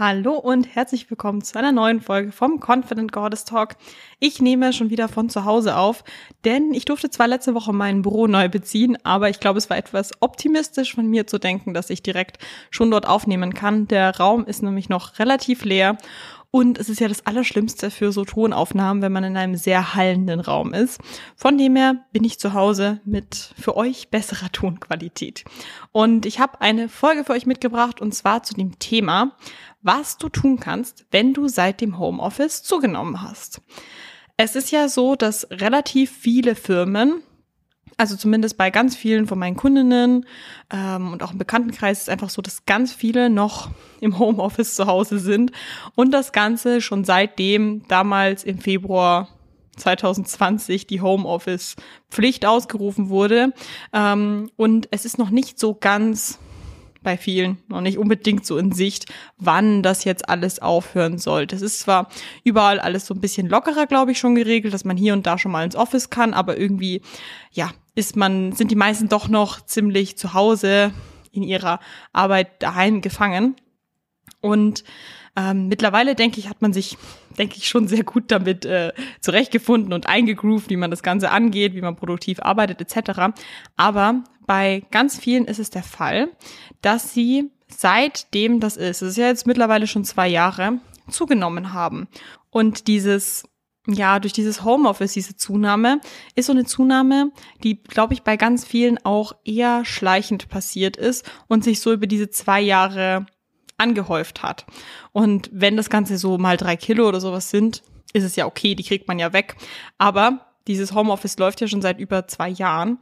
Hallo und herzlich willkommen zu einer neuen Folge vom Confident Goddess Talk. Ich nehme schon wieder von zu Hause auf, denn ich durfte zwar letzte Woche mein Büro neu beziehen, aber ich glaube, es war etwas optimistisch von mir zu denken, dass ich direkt schon dort aufnehmen kann. Der Raum ist nämlich noch relativ leer und es ist ja das Allerschlimmste für so Tonaufnahmen, wenn man in einem sehr hallenden Raum ist. Von dem her bin ich zu Hause mit für euch besserer Tonqualität. Und ich habe eine Folge für euch mitgebracht und zwar zu dem Thema, was du tun kannst, wenn du seit dem Homeoffice zugenommen hast. Es ist ja so, dass relativ viele Firmen also zumindest bei ganz vielen von meinen Kundinnen ähm, und auch im Bekanntenkreis ist es einfach so, dass ganz viele noch im Homeoffice zu Hause sind und das Ganze schon seitdem damals im Februar 2020 die Homeoffice-Pflicht ausgerufen wurde. Ähm, und es ist noch nicht so ganz bei vielen noch nicht unbedingt so in Sicht, wann das jetzt alles aufhören soll. Das ist zwar überall alles so ein bisschen lockerer, glaube ich, schon geregelt, dass man hier und da schon mal ins Office kann, aber irgendwie, ja, ist man, sind die meisten doch noch ziemlich zu Hause in ihrer Arbeit daheim gefangen. Und ähm, mittlerweile denke ich, hat man sich, denke ich, schon sehr gut damit äh, zurechtgefunden und eingegroovt, wie man das Ganze angeht, wie man produktiv arbeitet etc. Aber bei ganz vielen ist es der Fall, dass sie seitdem das ist, es ist ja jetzt mittlerweile schon zwei Jahre, zugenommen haben. Und dieses ja, durch dieses Homeoffice, diese Zunahme, ist so eine Zunahme, die, glaube ich, bei ganz vielen auch eher schleichend passiert ist und sich so über diese zwei Jahre angehäuft hat. Und wenn das Ganze so mal drei Kilo oder sowas sind, ist es ja okay, die kriegt man ja weg. Aber dieses Homeoffice läuft ja schon seit über zwei Jahren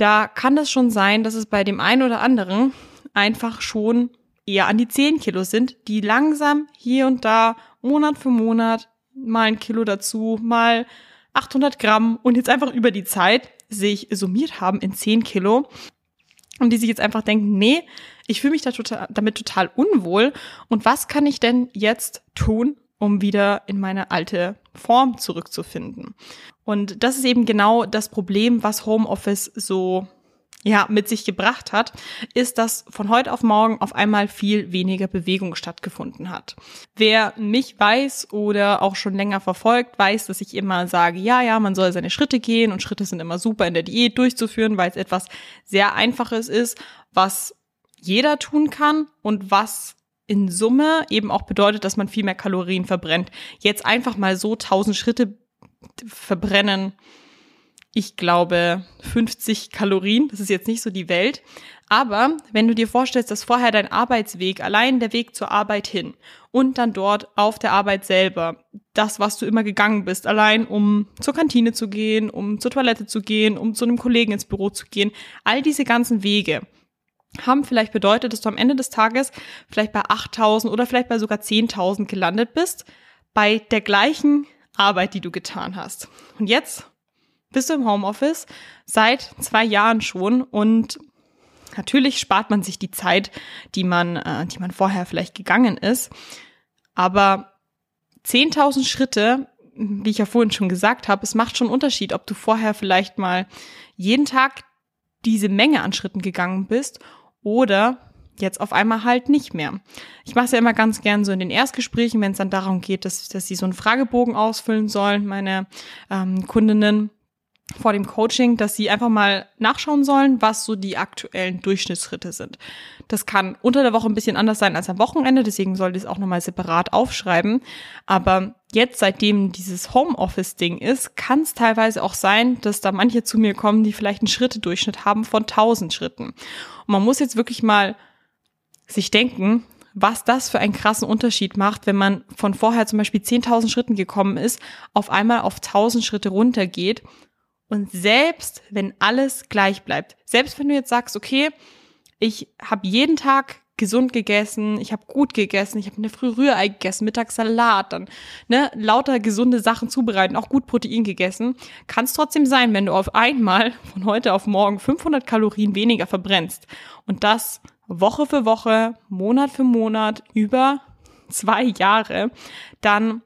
da kann es schon sein, dass es bei dem einen oder anderen einfach schon eher an die 10 Kilo sind, die langsam hier und da Monat für Monat mal ein Kilo dazu, mal 800 Gramm und jetzt einfach über die Zeit sich summiert haben in 10 Kilo und die sich jetzt einfach denken, nee, ich fühle mich da total, damit total unwohl und was kann ich denn jetzt tun, um wieder in meine alte Form zurückzufinden. Und das ist eben genau das Problem, was Homeoffice so ja, mit sich gebracht hat, ist, dass von heute auf morgen auf einmal viel weniger Bewegung stattgefunden hat. Wer mich weiß oder auch schon länger verfolgt, weiß, dass ich immer sage, ja, ja, man soll seine Schritte gehen und Schritte sind immer super in der Diät durchzuführen, weil es etwas sehr Einfaches ist, was jeder tun kann und was in Summe eben auch bedeutet, dass man viel mehr Kalorien verbrennt. Jetzt einfach mal so 1000 Schritte verbrennen, ich glaube, 50 Kalorien. Das ist jetzt nicht so die Welt. Aber wenn du dir vorstellst, dass vorher dein Arbeitsweg, allein der Weg zur Arbeit hin und dann dort auf der Arbeit selber, das, was du immer gegangen bist, allein um zur Kantine zu gehen, um zur Toilette zu gehen, um zu einem Kollegen ins Büro zu gehen, all diese ganzen Wege, haben vielleicht bedeutet, dass du am Ende des Tages vielleicht bei 8000 oder vielleicht bei sogar 10.000 gelandet bist, bei der gleichen Arbeit, die du getan hast. Und jetzt bist du im Homeoffice seit zwei Jahren schon und natürlich spart man sich die Zeit, die man, äh, die man vorher vielleicht gegangen ist. Aber 10.000 Schritte, wie ich ja vorhin schon gesagt habe, es macht schon einen Unterschied, ob du vorher vielleicht mal jeden Tag diese Menge an Schritten gegangen bist oder jetzt auf einmal halt nicht mehr. Ich mache es ja immer ganz gern so in den Erstgesprächen, wenn es dann darum geht, dass, dass sie so einen Fragebogen ausfüllen sollen, meine ähm, Kundinnen vor dem Coaching, dass sie einfach mal nachschauen sollen, was so die aktuellen Durchschnittsschritte sind. Das kann unter der Woche ein bisschen anders sein als am Wochenende, deswegen sollte ich es auch nochmal separat aufschreiben. Aber jetzt, seitdem dieses Homeoffice-Ding ist, kann es teilweise auch sein, dass da manche zu mir kommen, die vielleicht einen Schrittedurchschnitt haben von 1000 Schritten. Und man muss jetzt wirklich mal sich denken, was das für einen krassen Unterschied macht, wenn man von vorher zum Beispiel 10.000 Schritten gekommen ist, auf einmal auf 1.000 Schritte runtergeht und selbst wenn alles gleich bleibt, selbst wenn du jetzt sagst, okay, ich habe jeden Tag gesund gegessen, ich habe gut gegessen, ich habe eine Früh Rührei gegessen, mittags Salat, dann ne, lauter gesunde Sachen zubereiten, auch gut Protein gegessen, kann es trotzdem sein, wenn du auf einmal von heute auf morgen 500 Kalorien weniger verbrennst. Und das Woche für Woche, Monat für Monat über zwei Jahre, dann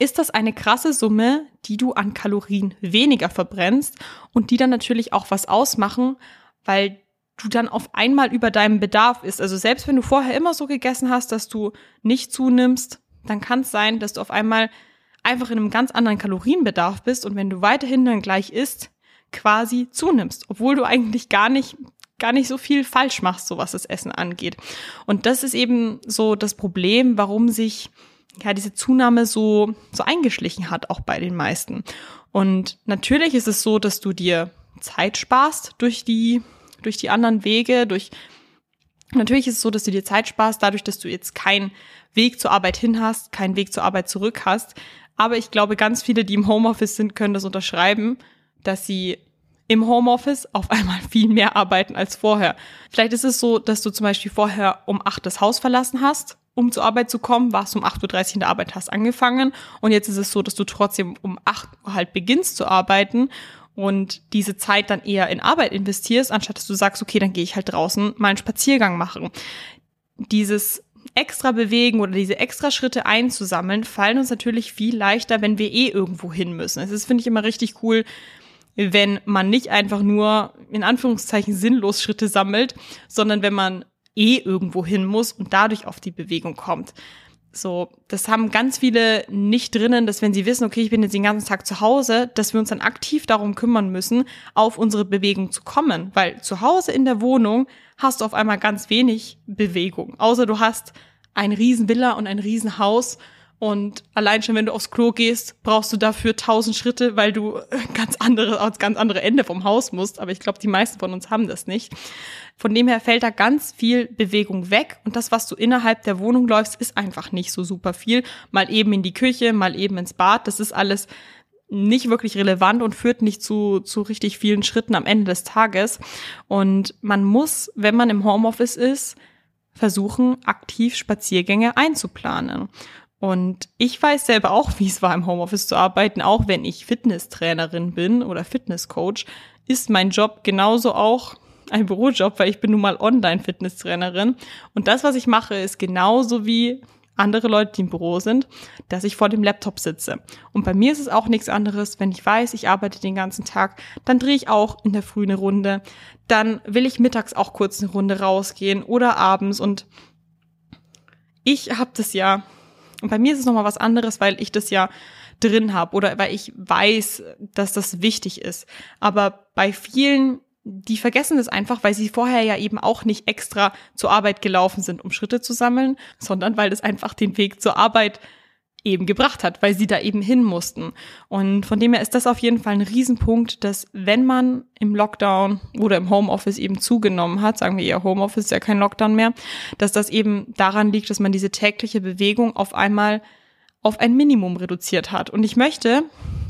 ist das eine krasse Summe, die du an Kalorien weniger verbrennst und die dann natürlich auch was ausmachen, weil du dann auf einmal über deinem Bedarf ist. Also selbst wenn du vorher immer so gegessen hast, dass du nicht zunimmst, dann kann es sein, dass du auf einmal einfach in einem ganz anderen Kalorienbedarf bist und wenn du weiterhin dann gleich isst, quasi zunimmst, obwohl du eigentlich gar nicht gar nicht so viel falsch machst, so was das Essen angeht. Und das ist eben so das Problem, warum sich ja diese Zunahme so so eingeschlichen hat auch bei den meisten. Und natürlich ist es so, dass du dir Zeit sparst durch die durch die anderen Wege, durch Natürlich ist es so, dass du dir Zeit sparst, dadurch, dass du jetzt keinen Weg zur Arbeit hin hast, keinen Weg zur Arbeit zurück hast. Aber ich glaube, ganz viele, die im Homeoffice sind, können das unterschreiben, dass sie im Homeoffice auf einmal viel mehr arbeiten als vorher. Vielleicht ist es so, dass du zum Beispiel vorher um acht das Haus verlassen hast, um zur Arbeit zu kommen, warst um 8.30 Uhr in der Arbeit, hast angefangen und jetzt ist es so, dass du trotzdem um acht Uhr halt beginnst zu arbeiten und diese Zeit dann eher in Arbeit investierst, anstatt dass du sagst, okay, dann gehe ich halt draußen mal einen Spaziergang machen. Dieses extra bewegen oder diese extra Schritte einzusammeln, fallen uns natürlich viel leichter, wenn wir eh irgendwo hin müssen. Es ist, finde ich, immer richtig cool, wenn man nicht einfach nur in Anführungszeichen sinnlos Schritte sammelt, sondern wenn man eh irgendwo hin muss und dadurch auf die Bewegung kommt. So, das haben ganz viele nicht drinnen, dass wenn sie wissen, okay, ich bin jetzt den ganzen Tag zu Hause, dass wir uns dann aktiv darum kümmern müssen, auf unsere Bewegung zu kommen. Weil zu Hause in der Wohnung hast du auf einmal ganz wenig Bewegung. Außer du hast ein Riesenvilla und ein Riesenhaus und allein schon, wenn du aufs Klo gehst, brauchst du dafür tausend Schritte, weil du ganz andere, ans ganz andere Ende vom Haus musst. Aber ich glaube, die meisten von uns haben das nicht. Von dem her fällt da ganz viel Bewegung weg. Und das, was du innerhalb der Wohnung läufst, ist einfach nicht so super viel. Mal eben in die Küche, mal eben ins Bad. Das ist alles nicht wirklich relevant und führt nicht zu, zu richtig vielen Schritten am Ende des Tages. Und man muss, wenn man im Homeoffice ist, versuchen, aktiv Spaziergänge einzuplanen. Und ich weiß selber auch, wie es war, im Homeoffice zu arbeiten, auch wenn ich Fitnesstrainerin bin oder Fitnesscoach, ist mein Job genauso auch ein Bürojob, weil ich bin nun mal Online-Fitnesstrainerin. Und das, was ich mache, ist genauso wie andere Leute, die im Büro sind, dass ich vor dem Laptop sitze. Und bei mir ist es auch nichts anderes, wenn ich weiß, ich arbeite den ganzen Tag, dann drehe ich auch in der Früh eine Runde, dann will ich mittags auch kurz eine Runde rausgehen oder abends und ich habe das ja und bei mir ist es nochmal was anderes, weil ich das ja drin habe oder weil ich weiß, dass das wichtig ist. Aber bei vielen, die vergessen das einfach, weil sie vorher ja eben auch nicht extra zur Arbeit gelaufen sind, um Schritte zu sammeln, sondern weil das einfach den Weg zur Arbeit eben gebracht hat, weil sie da eben hin mussten. Und von dem her ist das auf jeden Fall ein Riesenpunkt, dass wenn man im Lockdown oder im Homeoffice eben zugenommen hat, sagen wir eher Homeoffice ist ja kein Lockdown mehr, dass das eben daran liegt, dass man diese tägliche Bewegung auf einmal auf ein Minimum reduziert hat. Und ich möchte,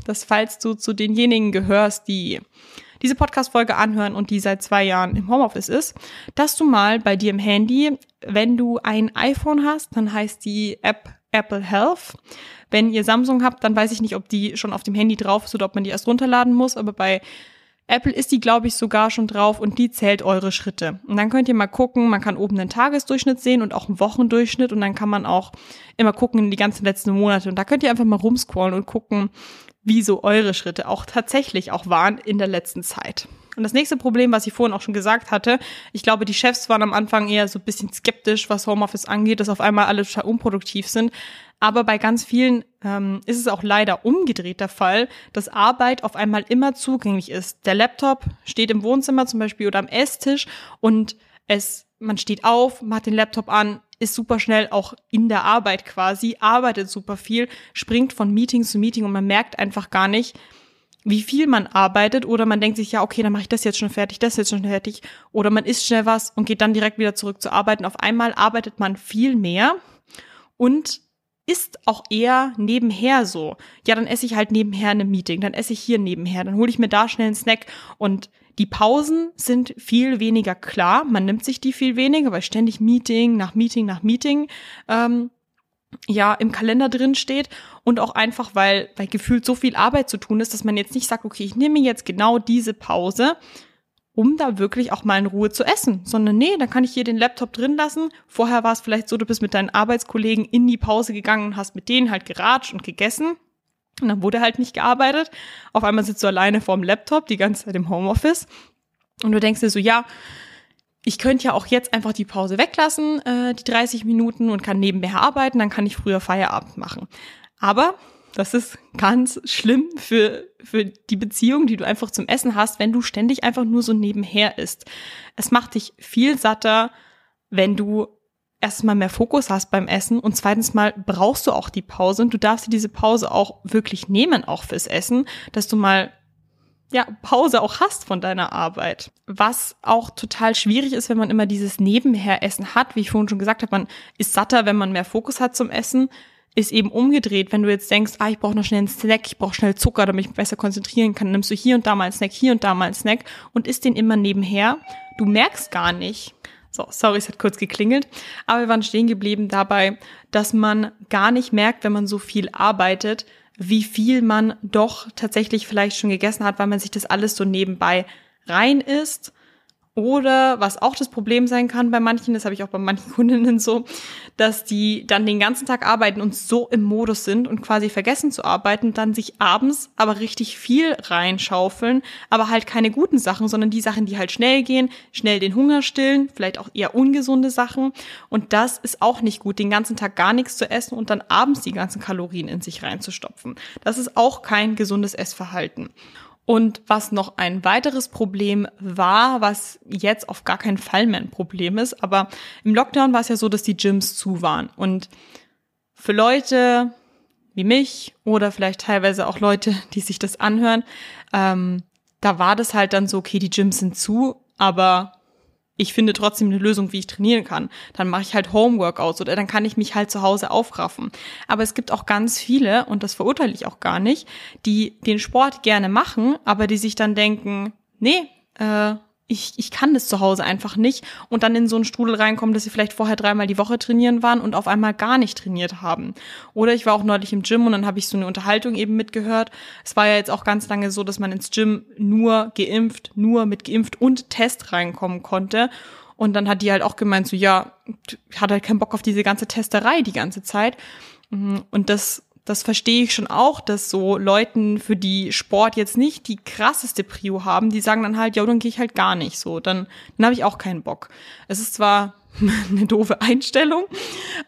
dass falls du zu denjenigen gehörst, die diese Podcast-Folge anhören und die seit zwei Jahren im Homeoffice ist, dass du mal bei dir im Handy, wenn du ein iPhone hast, dann heißt die App Apple Health. Wenn ihr Samsung habt, dann weiß ich nicht, ob die schon auf dem Handy drauf ist oder ob man die erst runterladen muss, aber bei Apple ist die, glaube ich, sogar schon drauf und die zählt eure Schritte. Und dann könnt ihr mal gucken, man kann oben einen Tagesdurchschnitt sehen und auch einen Wochendurchschnitt und dann kann man auch immer gucken in die ganzen letzten Monate. Und da könnt ihr einfach mal rumscrollen und gucken, wie so eure Schritte auch tatsächlich auch waren in der letzten Zeit. Und das nächste Problem, was ich vorhin auch schon gesagt hatte, ich glaube, die Chefs waren am Anfang eher so ein bisschen skeptisch, was Homeoffice angeht, dass auf einmal alle total unproduktiv sind. Aber bei ganz vielen ähm, ist es auch leider umgedreht der Fall, dass Arbeit auf einmal immer zugänglich ist. Der Laptop steht im Wohnzimmer zum Beispiel oder am Esstisch und es, man steht auf, macht den Laptop an, ist super schnell auch in der Arbeit quasi, arbeitet super viel, springt von Meeting zu Meeting und man merkt einfach gar nicht, wie viel man arbeitet oder man denkt sich, ja, okay, dann mache ich das jetzt schon fertig, das jetzt schon fertig oder man isst schnell was und geht dann direkt wieder zurück zu arbeiten. Auf einmal arbeitet man viel mehr und ist auch eher nebenher so. Ja, dann esse ich halt nebenher eine Meeting, dann esse ich hier nebenher, dann hole ich mir da schnell einen Snack und die Pausen sind viel weniger klar. Man nimmt sich die viel weniger, weil ständig Meeting nach Meeting nach Meeting ähm, ja im Kalender drin steht und auch einfach, weil, weil gefühlt so viel Arbeit zu tun ist, dass man jetzt nicht sagt, okay, ich nehme jetzt genau diese Pause, um da wirklich auch mal in Ruhe zu essen, sondern nee, dann kann ich hier den Laptop drin lassen. Vorher war es vielleicht so, du bist mit deinen Arbeitskollegen in die Pause gegangen und hast mit denen halt geratscht und gegessen. Und dann wurde halt nicht gearbeitet. Auf einmal sitzt du alleine vorm Laptop, die ganze Zeit im Homeoffice. Und du denkst dir so, ja, ich könnte ja auch jetzt einfach die Pause weglassen, äh, die 30 Minuten und kann nebenher arbeiten, dann kann ich früher Feierabend machen. Aber das ist ganz schlimm für, für die Beziehung, die du einfach zum Essen hast, wenn du ständig einfach nur so nebenher isst. Es macht dich viel satter, wenn du erstmal mehr Fokus hast beim Essen und zweitens mal brauchst du auch die Pause und du darfst dir diese Pause auch wirklich nehmen, auch fürs Essen, dass du mal ja, Pause auch hast von deiner Arbeit. Was auch total schwierig ist, wenn man immer dieses Nebenheressen hat. Wie ich vorhin schon gesagt habe, man ist satter, wenn man mehr Fokus hat zum Essen ist eben umgedreht. Wenn du jetzt denkst, ah, ich brauche noch schnell einen Snack, ich brauche schnell Zucker, damit ich mich besser konzentrieren kann, nimmst du hier und da mal einen Snack, hier und da mal einen Snack und isst den immer nebenher. Du merkst gar nicht. So, sorry, es hat kurz geklingelt. Aber wir waren stehen geblieben dabei, dass man gar nicht merkt, wenn man so viel arbeitet, wie viel man doch tatsächlich vielleicht schon gegessen hat, weil man sich das alles so nebenbei rein isst oder was auch das Problem sein kann bei manchen, das habe ich auch bei manchen Kundinnen so, dass die dann den ganzen Tag arbeiten und so im Modus sind und quasi vergessen zu arbeiten, dann sich abends aber richtig viel reinschaufeln, aber halt keine guten Sachen, sondern die Sachen, die halt schnell gehen, schnell den Hunger stillen, vielleicht auch eher ungesunde Sachen. Und das ist auch nicht gut, den ganzen Tag gar nichts zu essen und dann abends die ganzen Kalorien in sich reinzustopfen. Das ist auch kein gesundes Essverhalten. Und was noch ein weiteres Problem war, was jetzt auf gar keinen Fall mehr ein Problem ist, aber im Lockdown war es ja so, dass die Gyms zu waren. Und für Leute wie mich oder vielleicht teilweise auch Leute, die sich das anhören, ähm, da war das halt dann so, okay, die Gyms sind zu, aber ich finde trotzdem eine Lösung, wie ich trainieren kann. Dann mache ich halt Homeworkouts oder dann kann ich mich halt zu Hause aufraffen. Aber es gibt auch ganz viele, und das verurteile ich auch gar nicht, die den Sport gerne machen, aber die sich dann denken, nee, äh, ich, ich kann das zu Hause einfach nicht und dann in so einen Strudel reinkommen, dass sie vielleicht vorher dreimal die Woche trainieren waren und auf einmal gar nicht trainiert haben. Oder ich war auch neulich im Gym und dann habe ich so eine Unterhaltung eben mitgehört. Es war ja jetzt auch ganz lange so, dass man ins Gym nur geimpft, nur mit geimpft und Test reinkommen konnte. Und dann hat die halt auch gemeint, so ja, hat halt keinen Bock auf diese ganze Testerei die ganze Zeit. Mhm. Und das das verstehe ich schon auch, dass so Leuten, für die Sport jetzt nicht die krasseste Prio haben, die sagen dann halt, ja, dann gehe ich halt gar nicht so. Dann, dann habe ich auch keinen Bock. Es ist zwar eine doofe Einstellung,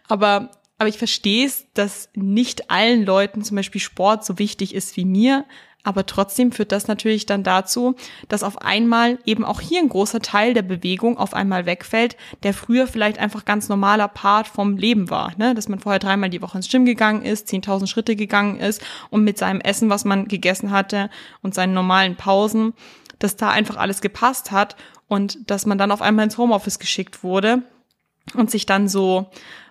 aber, aber ich verstehe es, dass nicht allen Leuten zum Beispiel Sport so wichtig ist wie mir. Aber trotzdem führt das natürlich dann dazu, dass auf einmal eben auch hier ein großer Teil der Bewegung auf einmal wegfällt, der früher vielleicht einfach ganz normaler Part vom Leben war. Ne? Dass man vorher dreimal die Woche ins Gym gegangen ist, 10.000 Schritte gegangen ist und mit seinem Essen, was man gegessen hatte und seinen normalen Pausen, dass da einfach alles gepasst hat und dass man dann auf einmal ins Homeoffice geschickt wurde und sich dann so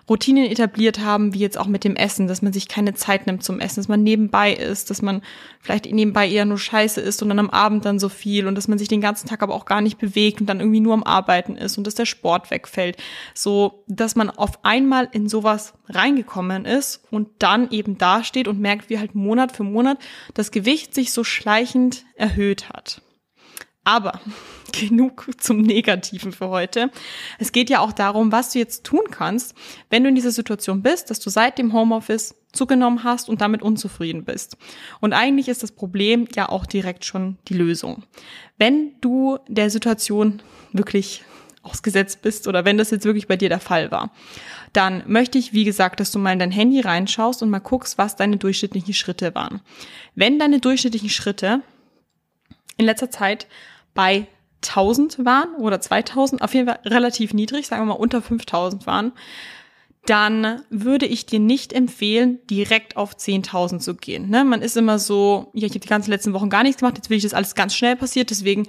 Routinen etabliert haben, wie jetzt auch mit dem Essen, dass man sich keine Zeit nimmt zum Essen, dass man nebenbei isst, dass man vielleicht nebenbei eher nur Scheiße isst und dann am Abend dann so viel und dass man sich den ganzen Tag aber auch gar nicht bewegt und dann irgendwie nur am Arbeiten ist und dass der Sport wegfällt. So, dass man auf einmal in sowas reingekommen ist und dann eben dasteht und merkt, wie halt Monat für Monat das Gewicht sich so schleichend erhöht hat. Aber genug zum Negativen für heute. Es geht ja auch darum, was du jetzt tun kannst, wenn du in dieser Situation bist, dass du seit dem Homeoffice zugenommen hast und damit unzufrieden bist. Und eigentlich ist das Problem ja auch direkt schon die Lösung. Wenn du der Situation wirklich ausgesetzt bist oder wenn das jetzt wirklich bei dir der Fall war, dann möchte ich, wie gesagt, dass du mal in dein Handy reinschaust und mal guckst, was deine durchschnittlichen Schritte waren. Wenn deine durchschnittlichen Schritte in letzter Zeit bei 1000 waren oder 2000, auf jeden Fall relativ niedrig, sagen wir mal unter 5000 waren, dann würde ich dir nicht empfehlen, direkt auf 10.000 zu gehen. Ne? Man ist immer so, ja, ich habe die ganzen letzten Wochen gar nichts gemacht, jetzt will ich, dass alles ganz schnell passiert, deswegen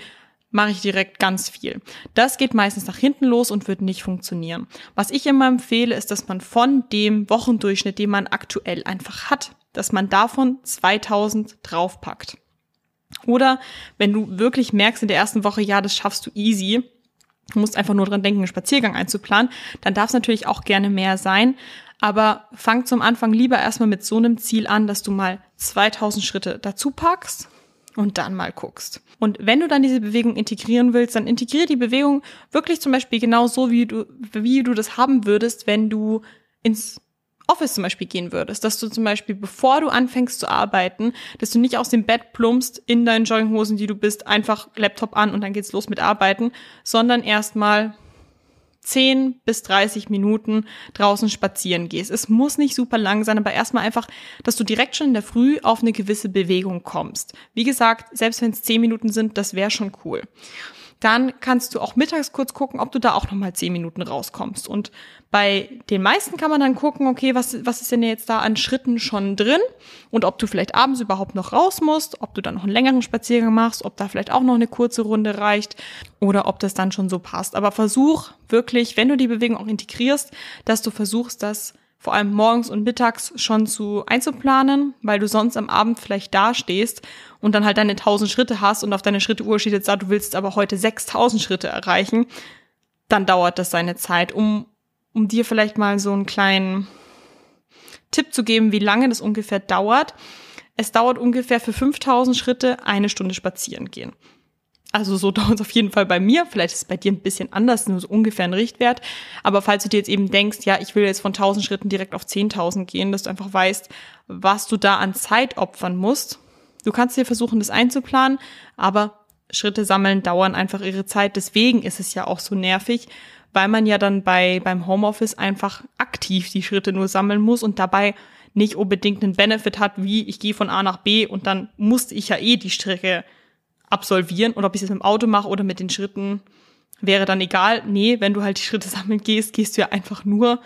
mache ich direkt ganz viel. Das geht meistens nach hinten los und wird nicht funktionieren. Was ich immer empfehle, ist, dass man von dem Wochendurchschnitt, den man aktuell einfach hat, dass man davon 2000 draufpackt. Oder wenn du wirklich merkst in der ersten Woche, ja, das schaffst du easy, du musst einfach nur dran denken, einen Spaziergang einzuplanen, dann darf es natürlich auch gerne mehr sein. Aber fang zum Anfang lieber erstmal mit so einem Ziel an, dass du mal 2000 Schritte dazu packst und dann mal guckst. Und wenn du dann diese Bewegung integrieren willst, dann integriere die Bewegung wirklich zum Beispiel genau so, wie du, wie du das haben würdest, wenn du ins Office zum Beispiel gehen würdest, dass du zum Beispiel, bevor du anfängst zu arbeiten, dass du nicht aus dem Bett plumpst in deinen Jogginghosen, die du bist, einfach Laptop an und dann geht's los mit Arbeiten, sondern erstmal 10 bis 30 Minuten draußen spazieren gehst. Es muss nicht super lang sein, aber erstmal einfach, dass du direkt schon in der Früh auf eine gewisse Bewegung kommst. Wie gesagt, selbst wenn es 10 Minuten sind, das wäre schon cool dann kannst du auch mittags kurz gucken, ob du da auch nochmal zehn Minuten rauskommst. Und bei den meisten kann man dann gucken, okay, was, was ist denn jetzt da an Schritten schon drin und ob du vielleicht abends überhaupt noch raus musst, ob du dann noch einen längeren Spaziergang machst, ob da vielleicht auch noch eine kurze Runde reicht oder ob das dann schon so passt. Aber versuch wirklich, wenn du die Bewegung auch integrierst, dass du versuchst, das vor allem morgens und mittags schon zu einzuplanen, weil du sonst am Abend vielleicht dastehst und dann halt deine 1000 Schritte hast und auf deine Schritteuhr steht jetzt da, du willst aber heute 6000 Schritte erreichen, dann dauert das seine Zeit, um, um dir vielleicht mal so einen kleinen Tipp zu geben, wie lange das ungefähr dauert. Es dauert ungefähr für 5000 Schritte eine Stunde spazieren gehen. Also so dauert es auf jeden Fall bei mir. Vielleicht ist es bei dir ein bisschen anders, nur so ungefähr ein Richtwert. Aber falls du dir jetzt eben denkst, ja, ich will jetzt von 1000 Schritten direkt auf 10.000 gehen, dass du einfach weißt, was du da an Zeit opfern musst. Du kannst dir versuchen, das einzuplanen, aber Schritte sammeln dauern einfach ihre Zeit. Deswegen ist es ja auch so nervig, weil man ja dann bei, beim Homeoffice einfach aktiv die Schritte nur sammeln muss und dabei nicht unbedingt einen Benefit hat, wie ich gehe von A nach B und dann musste ich ja eh die Strecke absolvieren und ob ich es mit dem Auto mache oder mit den Schritten, wäre dann egal. Nee, wenn du halt die Schritte sammeln gehst, gehst du ja einfach nur,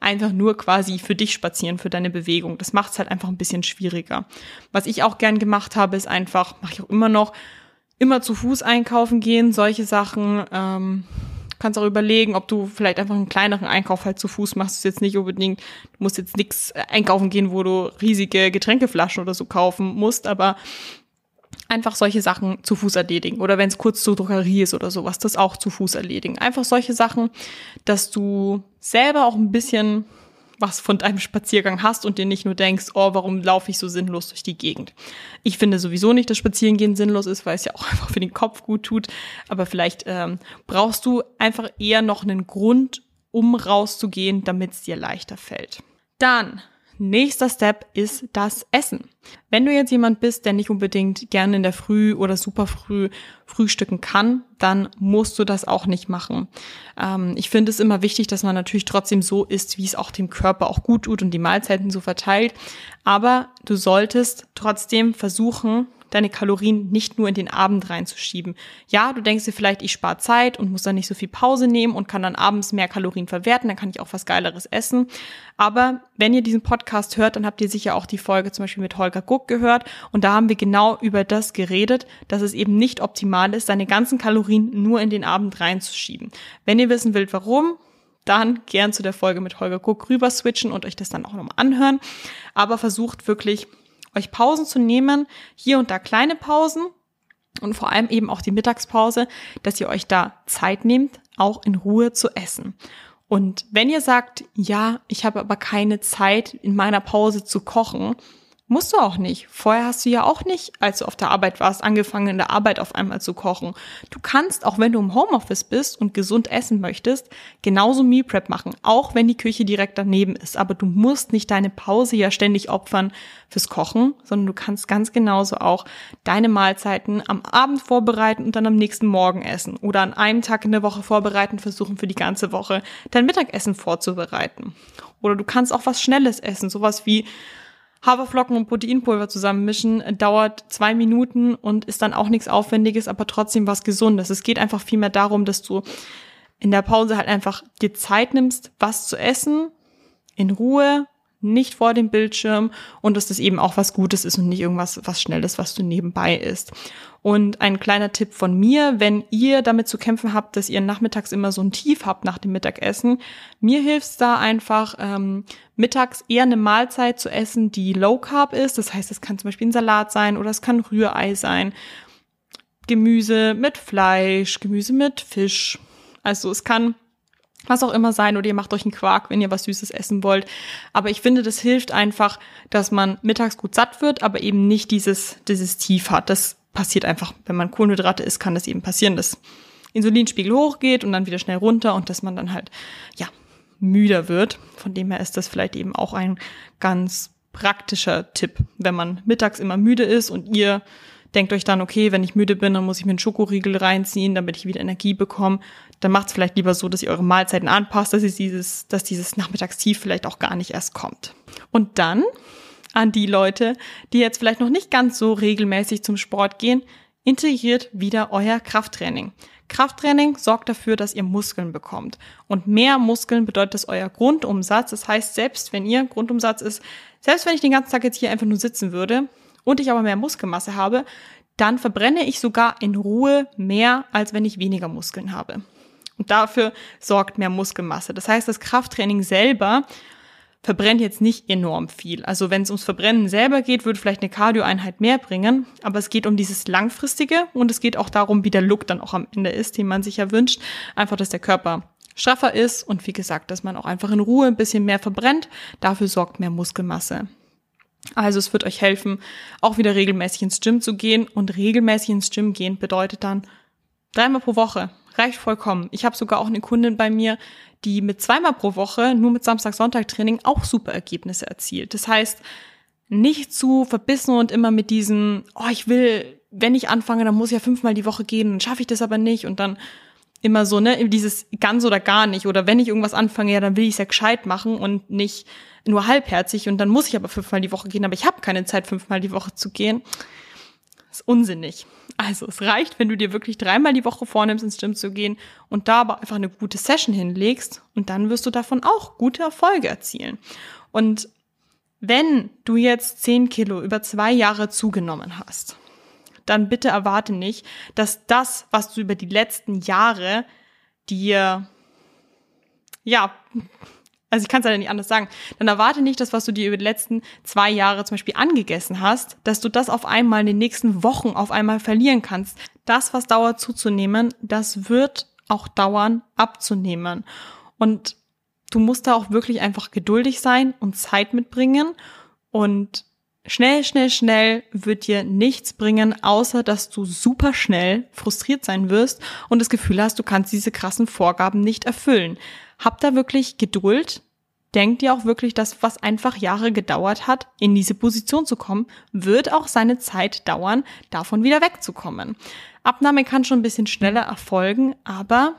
einfach nur quasi für dich spazieren, für deine Bewegung. Das macht es halt einfach ein bisschen schwieriger. Was ich auch gern gemacht habe, ist einfach, mache ich auch immer noch, immer zu Fuß einkaufen gehen, solche Sachen. Ähm, kannst auch überlegen, ob du vielleicht einfach einen kleineren Einkauf halt zu Fuß machst. Das ist jetzt nicht unbedingt, du musst jetzt nichts einkaufen gehen, wo du riesige Getränkeflaschen oder so kaufen musst, aber einfach solche Sachen zu Fuß erledigen. Oder wenn es kurz zur Druckerie ist oder sowas, das auch zu Fuß erledigen. Einfach solche Sachen, dass du selber auch ein bisschen was von deinem Spaziergang hast und dir nicht nur denkst, oh, warum laufe ich so sinnlos durch die Gegend. Ich finde sowieso nicht, dass Spazierengehen sinnlos ist, weil es ja auch einfach für den Kopf gut tut. Aber vielleicht ähm, brauchst du einfach eher noch einen Grund, um rauszugehen, damit es dir leichter fällt. Dann Nächster Step ist das Essen. Wenn du jetzt jemand bist, der nicht unbedingt gerne in der Früh oder super früh frühstücken kann, dann musst du das auch nicht machen. Ähm, ich finde es immer wichtig, dass man natürlich trotzdem so isst, wie es auch dem Körper auch gut tut und die Mahlzeiten so verteilt. Aber du solltest trotzdem versuchen, deine Kalorien nicht nur in den Abend reinzuschieben. Ja, du denkst dir vielleicht, ich spare Zeit und muss dann nicht so viel Pause nehmen und kann dann abends mehr Kalorien verwerten, dann kann ich auch was Geileres essen. Aber wenn ihr diesen Podcast hört, dann habt ihr sicher auch die Folge zum Beispiel mit Holger Guck gehört und da haben wir genau über das geredet, dass es eben nicht optimal ist, seine ganzen Kalorien nur in den Abend reinzuschieben. Wenn ihr wissen wollt, warum, dann gern zu der Folge mit Holger Guck rüber switchen und euch das dann auch nochmal anhören. Aber versucht wirklich euch Pausen zu nehmen, hier und da kleine Pausen und vor allem eben auch die Mittagspause, dass ihr euch da Zeit nehmt, auch in Ruhe zu essen. Und wenn ihr sagt, ja, ich habe aber keine Zeit in meiner Pause zu kochen, Musst du auch nicht. Vorher hast du ja auch nicht, als du auf der Arbeit warst, angefangen in der Arbeit auf einmal zu kochen. Du kannst, auch wenn du im Homeoffice bist und gesund essen möchtest, genauso Meal Prep machen, auch wenn die Küche direkt daneben ist. Aber du musst nicht deine Pause ja ständig opfern fürs Kochen, sondern du kannst ganz genauso auch deine Mahlzeiten am Abend vorbereiten und dann am nächsten Morgen essen. Oder an einem Tag in der Woche vorbereiten, versuchen für die ganze Woche dein Mittagessen vorzubereiten. Oder du kannst auch was Schnelles essen, sowas wie Haferflocken und Proteinpulver zusammenmischen, dauert zwei Minuten und ist dann auch nichts Aufwendiges, aber trotzdem was Gesundes. Es geht einfach vielmehr darum, dass du in der Pause halt einfach dir Zeit nimmst, was zu essen, in Ruhe, nicht vor dem Bildschirm und dass das eben auch was Gutes ist und nicht irgendwas was Schnelles, was du nebenbei isst. Und ein kleiner Tipp von mir, wenn ihr damit zu kämpfen habt, dass ihr nachmittags immer so ein Tief habt nach dem Mittagessen, mir hilft da einfach, ähm, mittags eher eine Mahlzeit zu essen, die Low Carb ist. Das heißt, es kann zum Beispiel ein Salat sein oder es kann Rührei sein. Gemüse mit Fleisch, Gemüse mit Fisch. Also es kann was auch immer sein oder ihr macht euch einen Quark, wenn ihr was Süßes essen wollt. Aber ich finde, das hilft einfach, dass man mittags gut satt wird, aber eben nicht dieses, dieses Tief hat. Das passiert einfach, wenn man Kohlenhydrate isst, kann das eben passieren, dass Insulinspiegel hochgeht und dann wieder schnell runter und dass man dann halt, ja, müder wird. Von dem her ist das vielleicht eben auch ein ganz praktischer Tipp, wenn man mittags immer müde ist und ihr denkt euch dann, okay, wenn ich müde bin, dann muss ich mir einen Schokoriegel reinziehen, damit ich wieder Energie bekomme. Dann macht es vielleicht lieber so, dass ihr eure Mahlzeiten anpasst, dass, dieses, dass dieses Nachmittagstief vielleicht auch gar nicht erst kommt. Und dann an die Leute, die jetzt vielleicht noch nicht ganz so regelmäßig zum Sport gehen, integriert wieder euer Krafttraining. Krafttraining sorgt dafür, dass ihr Muskeln bekommt. Und mehr Muskeln bedeutet das euer Grundumsatz. Das heißt, selbst wenn ihr Grundumsatz ist, selbst wenn ich den ganzen Tag jetzt hier einfach nur sitzen würde und ich aber mehr Muskelmasse habe, dann verbrenne ich sogar in Ruhe mehr, als wenn ich weniger Muskeln habe. Und dafür sorgt mehr Muskelmasse. Das heißt, das Krafttraining selber verbrennt jetzt nicht enorm viel. Also wenn es ums Verbrennen selber geht, würde vielleicht eine Cardioeinheit mehr bringen, aber es geht um dieses langfristige und es geht auch darum, wie der Look dann auch am Ende ist, den man sich ja wünscht. Einfach, dass der Körper straffer ist und wie gesagt, dass man auch einfach in Ruhe ein bisschen mehr verbrennt. Dafür sorgt mehr Muskelmasse. Also es wird euch helfen, auch wieder regelmäßig ins Gym zu gehen und regelmäßig ins Gym gehen bedeutet dann dreimal pro Woche. Reicht vollkommen. Ich habe sogar auch eine Kundin bei mir, die mit zweimal pro Woche, nur mit Samstag-Sonntag-Training auch super Ergebnisse erzielt. Das heißt, nicht zu verbissen und immer mit diesem, oh, ich will, wenn ich anfange, dann muss ich ja fünfmal die Woche gehen, dann schaffe ich das aber nicht und dann immer so, ne, dieses ganz oder gar nicht oder wenn ich irgendwas anfange, ja, dann will ich es ja gescheit machen und nicht nur halbherzig und dann muss ich aber fünfmal die Woche gehen, aber ich habe keine Zeit, fünfmal die Woche zu gehen. Das ist unsinnig. Also es reicht, wenn du dir wirklich dreimal die Woche vornimmst, ins Gym zu gehen und da aber einfach eine gute Session hinlegst und dann wirst du davon auch gute Erfolge erzielen. Und wenn du jetzt zehn Kilo über zwei Jahre zugenommen hast, dann bitte erwarte nicht, dass das, was du über die letzten Jahre dir, ja, also ich kann es ja nicht anders sagen, dann erwarte nicht das, was du dir über die letzten zwei Jahre zum Beispiel angegessen hast, dass du das auf einmal in den nächsten Wochen auf einmal verlieren kannst. Das, was dauert zuzunehmen, das wird auch dauern abzunehmen. Und du musst da auch wirklich einfach geduldig sein und Zeit mitbringen und Schnell, schnell, schnell wird dir nichts bringen, außer dass du super schnell frustriert sein wirst und das Gefühl hast, du kannst diese krassen Vorgaben nicht erfüllen. Hab da wirklich Geduld. Denk dir auch wirklich, dass was einfach Jahre gedauert hat, in diese Position zu kommen, wird auch seine Zeit dauern, davon wieder wegzukommen. Abnahme kann schon ein bisschen schneller erfolgen, aber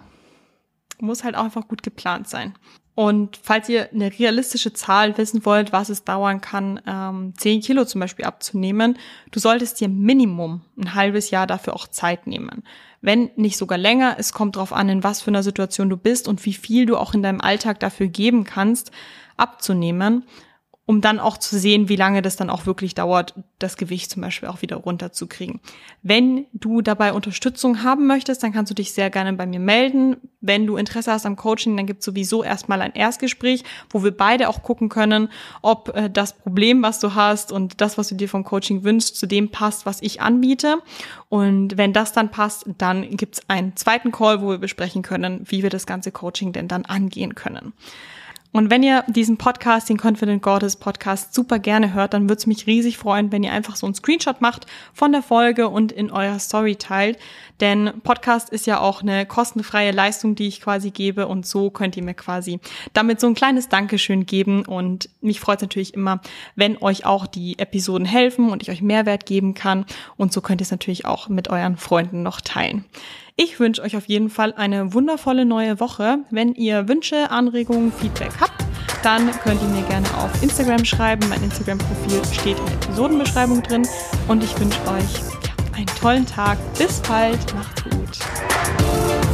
muss halt auch einfach gut geplant sein. Und falls ihr eine realistische Zahl wissen wollt, was es dauern kann, ähm, 10 Kilo zum Beispiel abzunehmen, du solltest dir Minimum ein halbes Jahr dafür auch Zeit nehmen wenn nicht sogar länger. Es kommt darauf an, in was für einer Situation du bist und wie viel du auch in deinem Alltag dafür geben kannst, abzunehmen um dann auch zu sehen, wie lange das dann auch wirklich dauert, das Gewicht zum Beispiel auch wieder runterzukriegen. Wenn du dabei Unterstützung haben möchtest, dann kannst du dich sehr gerne bei mir melden. Wenn du Interesse hast am Coaching, dann gibt es sowieso erstmal ein Erstgespräch, wo wir beide auch gucken können, ob äh, das Problem, was du hast und das, was du dir vom Coaching wünschst, zu dem passt, was ich anbiete. Und wenn das dann passt, dann gibt es einen zweiten Call, wo wir besprechen können, wie wir das ganze Coaching denn dann angehen können. Und wenn ihr diesen Podcast, den Confident Goddess Podcast, super gerne hört, dann würde es mich riesig freuen, wenn ihr einfach so einen Screenshot macht von der Folge und in eurer Story teilt. Denn Podcast ist ja auch eine kostenfreie Leistung, die ich quasi gebe. Und so könnt ihr mir quasi damit so ein kleines Dankeschön geben. Und mich freut es natürlich immer, wenn euch auch die Episoden helfen und ich euch Mehrwert geben kann. Und so könnt ihr es natürlich auch mit euren Freunden noch teilen. Ich wünsche euch auf jeden Fall eine wundervolle neue Woche. Wenn ihr Wünsche, Anregungen, Feedback habt, dann könnt ihr mir gerne auf Instagram schreiben. Mein Instagram-Profil steht in der Episodenbeschreibung drin. Und ich wünsche euch einen tollen Tag. Bis bald. Macht's gut.